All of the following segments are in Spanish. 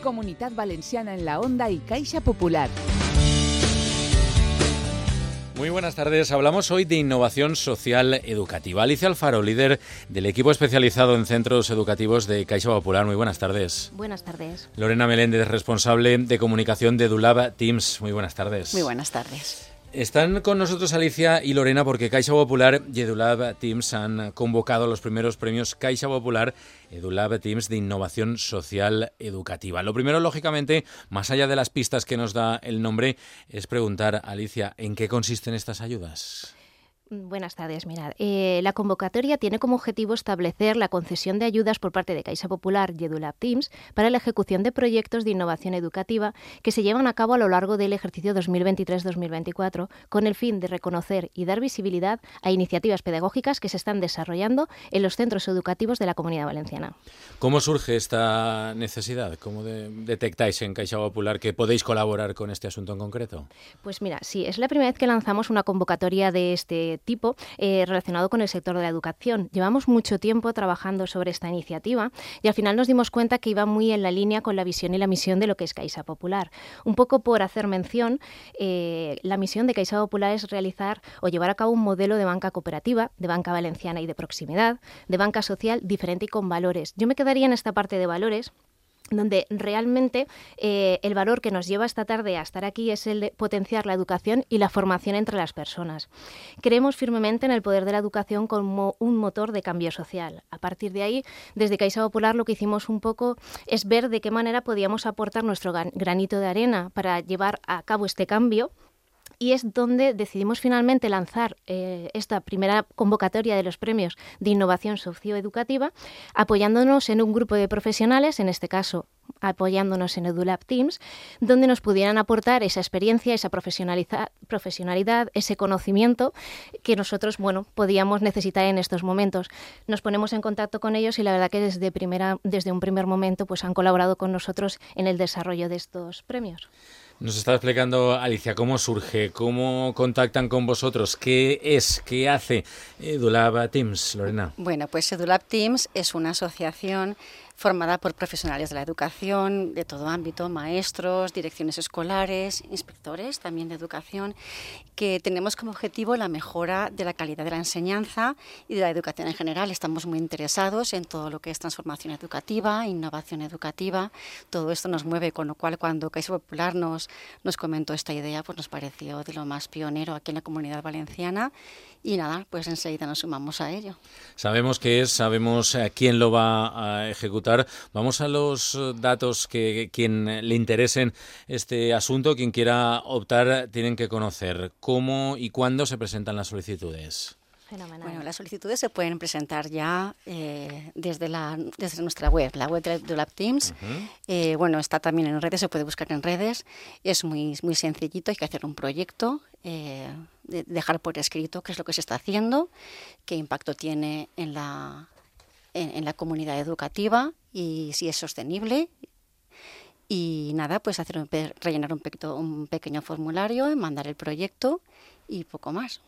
Comunidad Valenciana en la Onda y Caixa Popular. Muy buenas tardes. Hablamos hoy de innovación social educativa. Alicia Alfaro, líder del equipo especializado en centros educativos de Caixa Popular. Muy buenas tardes. Buenas tardes. Lorena Meléndez, responsable de comunicación de Dulab Teams. Muy buenas tardes. Muy buenas tardes. Están con nosotros Alicia y Lorena porque Caixa Popular y EduLab Teams han convocado los primeros premios Caixa Popular EduLab Teams de Innovación Social Educativa. Lo primero, lógicamente, más allá de las pistas que nos da el nombre, es preguntar, Alicia, ¿en qué consisten estas ayudas? Buenas tardes. Mirad, eh, la convocatoria tiene como objetivo establecer la concesión de ayudas por parte de Caixa Popular y EduLab Teams para la ejecución de proyectos de innovación educativa que se llevan a cabo a lo largo del ejercicio 2023-2024 con el fin de reconocer y dar visibilidad a iniciativas pedagógicas que se están desarrollando en los centros educativos de la Comunidad Valenciana. ¿Cómo surge esta necesidad? ¿Cómo detectáis en Caixa Popular que podéis colaborar con este asunto en concreto? Pues mira, sí, es la primera vez que lanzamos una convocatoria de este tipo eh, relacionado con el sector de la educación. Llevamos mucho tiempo trabajando sobre esta iniciativa y al final nos dimos cuenta que iba muy en la línea con la visión y la misión de lo que es Caixa Popular. Un poco por hacer mención, eh, la misión de Caixa Popular es realizar o llevar a cabo un modelo de banca cooperativa, de banca valenciana y de proximidad, de banca social diferente y con valores. Yo me quedaría en esta parte de valores donde realmente eh, el valor que nos lleva esta tarde a estar aquí es el de potenciar la educación y la formación entre las personas. Creemos firmemente en el poder de la educación como un motor de cambio social. A partir de ahí, desde Caixa Popular lo que hicimos un poco es ver de qué manera podíamos aportar nuestro granito de arena para llevar a cabo este cambio y es donde decidimos finalmente lanzar eh, esta primera convocatoria de los premios de innovación socioeducativa, apoyándonos en un grupo de profesionales, en este caso apoyándonos en EduLab Teams, donde nos pudieran aportar esa experiencia, esa profesionalidad, ese conocimiento que nosotros, bueno, podíamos necesitar en estos momentos. Nos ponemos en contacto con ellos y la verdad que desde, primera, desde un primer momento pues han colaborado con nosotros en el desarrollo de estos premios. Nos está explicando Alicia cómo surge, cómo contactan con vosotros, qué es, qué hace EduLab Teams, Lorena. Bueno, pues EduLab Teams es una asociación formada por profesionales de la educación de todo ámbito, maestros, direcciones escolares, inspectores también de educación, que tenemos como objetivo la mejora de la calidad de la enseñanza y de la educación en general. Estamos muy interesados en todo lo que es transformación educativa, innovación educativa. Todo esto nos mueve, con lo cual cuando Caixa Popular nos, nos comentó esta idea, pues nos pareció de lo más pionero aquí en la comunidad valenciana y nada, pues enseguida nos sumamos a ello. Sabemos qué es, sabemos eh, quién lo va a ejecutar. Vamos a los eh, datos que quien le interesen este asunto, quien quiera optar, tienen que conocer cómo y cuándo se presentan las solicitudes. Bueno, las solicitudes se pueden presentar ya eh, desde, la, desde nuestra web, la web de Lab Teams. Eh, bueno, está también en redes, se puede buscar en redes. Es muy, muy sencillito, hay que hacer un proyecto, eh, dejar por escrito qué es lo que se está haciendo, qué impacto tiene en la, en, la comunidad educativa y si es sostenible y nada, pues hacer rellenar un, un pequeño formulario, mandar el proyecto y poco más.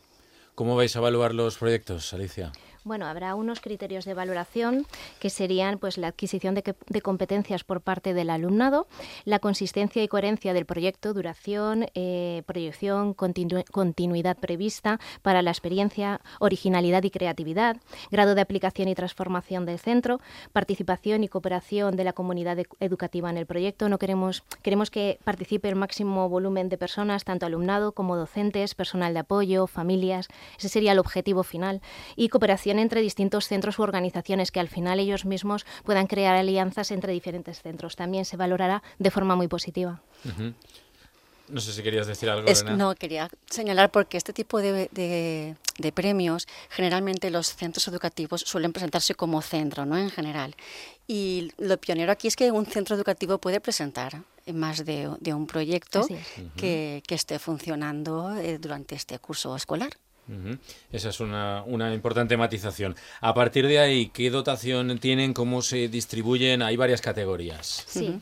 ¿Cómo vais a evaluar los proyectos, Alicia? Bueno, habrá unos criterios de valoración que serían pues la adquisición de, competencias por parte del alumnado, la consistencia y coherencia del proyecto, duración, eh, proyección, continuidad prevista para la experiencia, originalidad y creatividad, grado de aplicación y transformación del centro, participación y cooperación de la comunidad educativa en el proyecto. No queremos queremos que participe el máximo volumen de personas, tanto alumnado como docentes, personal de apoyo, familias. Ese sería el objetivo final y cooperación entre distintos centros u organizaciones, que al final ellos mismos puedan crear alianzas entre diferentes centros. También se valorará de forma muy positiva. No sé si querías decir algo. no, quería señalar porque este tipo de, de, premios, generalmente los centros educativos suelen presentarse como centro, ¿no? En general. Y lo pionero aquí es que un centro educativo puede presentar más de, un proyecto que, que, esté funcionando eh, durante este curso escolar. Esa es una, una, importante matización. A partir de ahí, ¿qué dotación tienen? ¿Cómo se distribuyen? Hay varias categorías. Sí.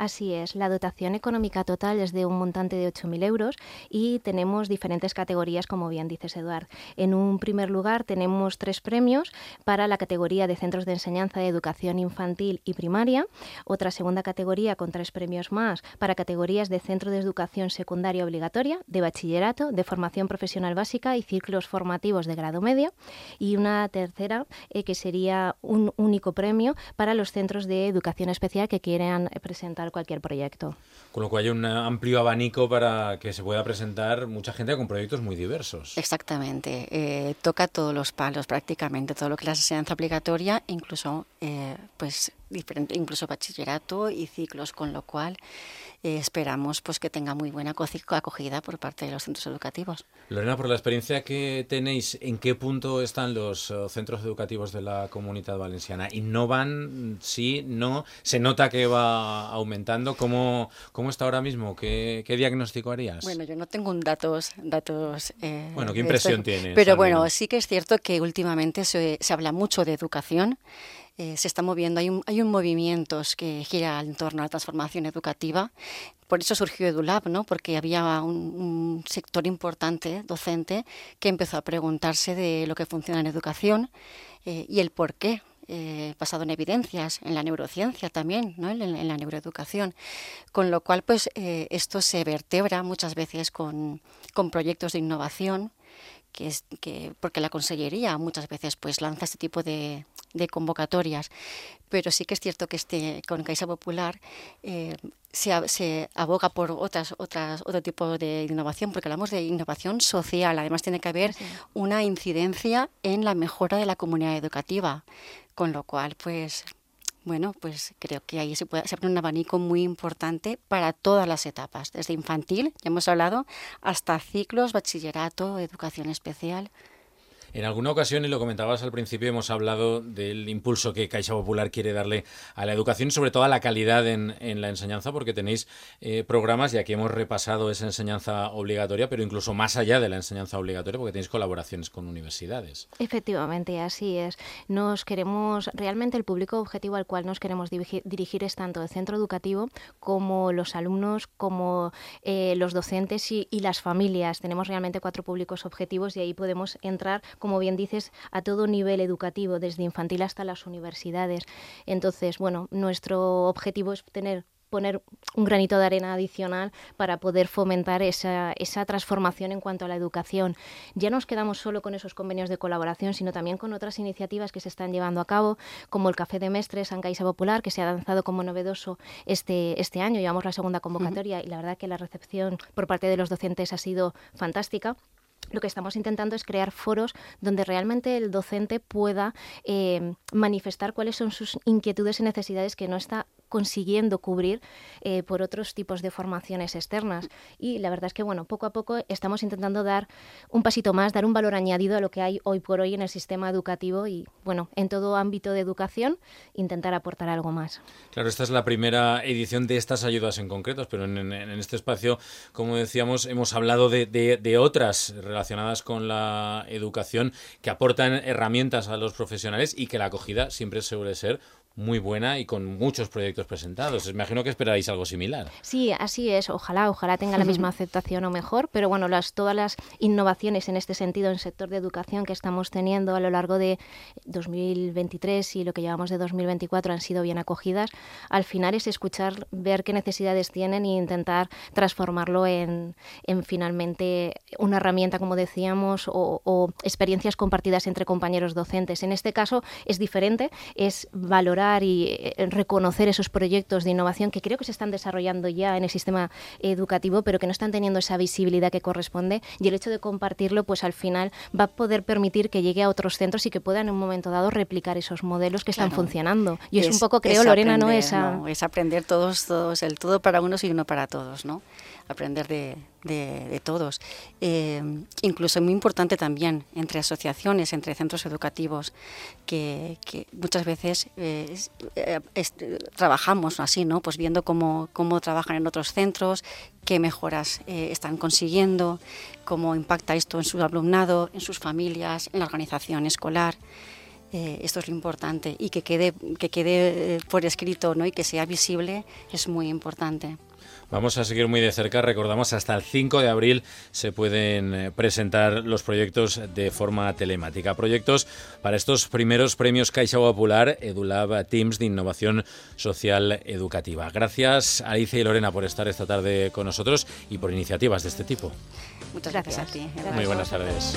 Así es, la dotación económica total es de un montante de 8.000 euros y tenemos diferentes categorías, como bien dices, Eduard. En un primer lugar, tenemos tres premios para la categoría de centros de enseñanza de educación infantil y primaria, otra segunda categoría con tres premios más para categorías de centro de educación secundaria obligatoria, de bachillerato, de formación profesional básica y ciclos formativos de grado medio, y una tercera eh, que sería un único premio para los centros de educación especial que quieran presentar cualquier proyecto. Con lo cual hay un amplio abanico para que se pueda presentar mucha gente con proyectos muy diversos. Exactamente. Eh, toca todos los palos prácticamente, todo lo que es la enseñanza obligatoria, incluso eh, pues diferente, incluso bachillerato y ciclos, con lo cual eh, esperamos pues que tenga muy buena acogida por parte de los centros educativos. Lorena, por la experiencia que tenéis, ¿en qué punto están los eh, centros educativos de la comunidad valenciana? ¿Innovan? ¿Sí? ¿No? ¿Se nota que va aumentando? ¿Cómo, cómo está ahora mismo? ¿Qué, ¿Qué, diagnóstico harías? Bueno, yo no tengo datos... datos eh, bueno, ¿qué impresión tienes? Pero bueno, sí que es cierto que últimamente se, se habla mucho de educación eh, se está moviendo, hay un, hay un movimiento que gira en torno a la transformación educativa. Por eso surgió EduLab, ¿no? porque había un, sector importante docente que empezó a preguntarse de lo que funciona en educación eh, y el por qué. Eh, basado en evidencias, en la neurociencia también, ¿no? en, la neuroeducación. Con lo cual, pues esto se vertebra muchas veces con, con proyectos de innovación que es que porque la consellería muchas veces pues lanza este tipo de, de convocatorias, pero sí que es cierto que este con Caixa Popular eh, se, se, aboga por otras otras otro tipo de innovación, porque hablamos de innovación social, además tiene que haber una incidencia en la mejora de la comunidad educativa, con lo cual pues bueno, pues creo que ahí se, puede, se abre un abanico muy importante para todas las etapas, desde infantil, ya hemos hablado, hasta ciclos, bachillerato, educación especial. En alguna ocasión, y lo comentabas al principio, hemos hablado del impulso que Caixa Popular quiere darle a la educación y sobre todo a la calidad en, la enseñanza, porque tenéis eh, programas, y aquí hemos repasado esa enseñanza obligatoria, pero incluso más allá de la enseñanza obligatoria, porque tenéis colaboraciones con universidades. Efectivamente, así es. Nos queremos, realmente el público objetivo al cual nos queremos dirigir, es tanto el centro educativo como los alumnos, como eh, los docentes y las familias. Tenemos realmente cuatro públicos objetivos y ahí podemos entrar como bien dices, a todo nivel educativo, desde infantil hasta las universidades. Entonces, bueno, nuestro objetivo es tener poner un granito de arena adicional para poder fomentar esa, esa, transformación en cuanto a la educación. Ya no nos quedamos solo con esos convenios de colaboración, sino también con otras iniciativas que se están llevando a cabo, como el Café de Mestres en Caixa Popular, que se ha lanzado como novedoso este, este año. Llevamos la segunda convocatoria y la verdad que la recepción por parte de los docentes ha sido fantástica lo que estamos intentando es crear foros donde realmente el docente pueda eh, manifestar cuáles son sus inquietudes y necesidades que no está consiguiendo cubrir eh, por otros tipos de formaciones externas. Y la verdad es que, bueno, poco a poco estamos intentando dar un pasito más, dar un valor añadido a lo que hay hoy por hoy en el sistema educativo y, bueno, en todo ámbito de educación, intentar aportar algo más. Claro, esta es la primera edición de estas ayudas en concreto, pero en, este espacio, como decíamos, hemos hablado de, de otras relacionadas con la educación que aportan herramientas a los profesionales y que la acogida siempre suele ser muy buena y con muchos proyectos presentados. Imagino que esperáis algo similar. Sí, así es. Ojalá, ojalá tenga la misma aceptación o mejor. Pero bueno, las, todas las innovaciones en este sentido en el sector de educación que estamos teniendo a lo largo de 2023 y lo que llevamos de 2024 han sido bien acogidas. Al final es escuchar, ver qué necesidades tienen e intentar transformarlo en, en finalmente una herramienta, como decíamos, o, o experiencias compartidas entre compañeros docentes. En este caso es diferente, es valorar y eh, reconocer esos proyectos de innovación que creo que se están desarrollando ya en el sistema educativo, pero que no están teniendo esa visibilidad que corresponde. Y el hecho de compartirlo, pues al final va a poder permitir que llegue a otros centros y que puedan en un momento dado replicar esos modelos que están funcionando. Y es, un poco, creo, Lorena, ¿no? Esa... Es aprender todos, todos, el todo para unos y uno para todos, ¿no? aprender de, de, todos. Eh, incluso muy importante también entre asociaciones, entre centros educativos, que, muchas veces eh, eh, trabajamos así, ¿no? Pues viendo cómo, cómo trabajan en otros centros, qué mejoras están consiguiendo, cómo impacta esto en su alumnado, en sus familias, en la organización escolar. esto es lo importante y que quede, que quede por escrito ¿no? y que sea visible es muy importante. Vamos a seguir muy de cerca. Recordamos, hasta el 5 de abril se pueden eh, presentar los proyectos de forma telemática. Proyectos para estos primeros premios Caixa Popular EduLab Teams de Innovación Social Educativa. Gracias, Alicia y Lorena, por estar esta tarde con nosotros y por iniciativas de este tipo. Muchas gracias, a ti. Muy buenas tardes.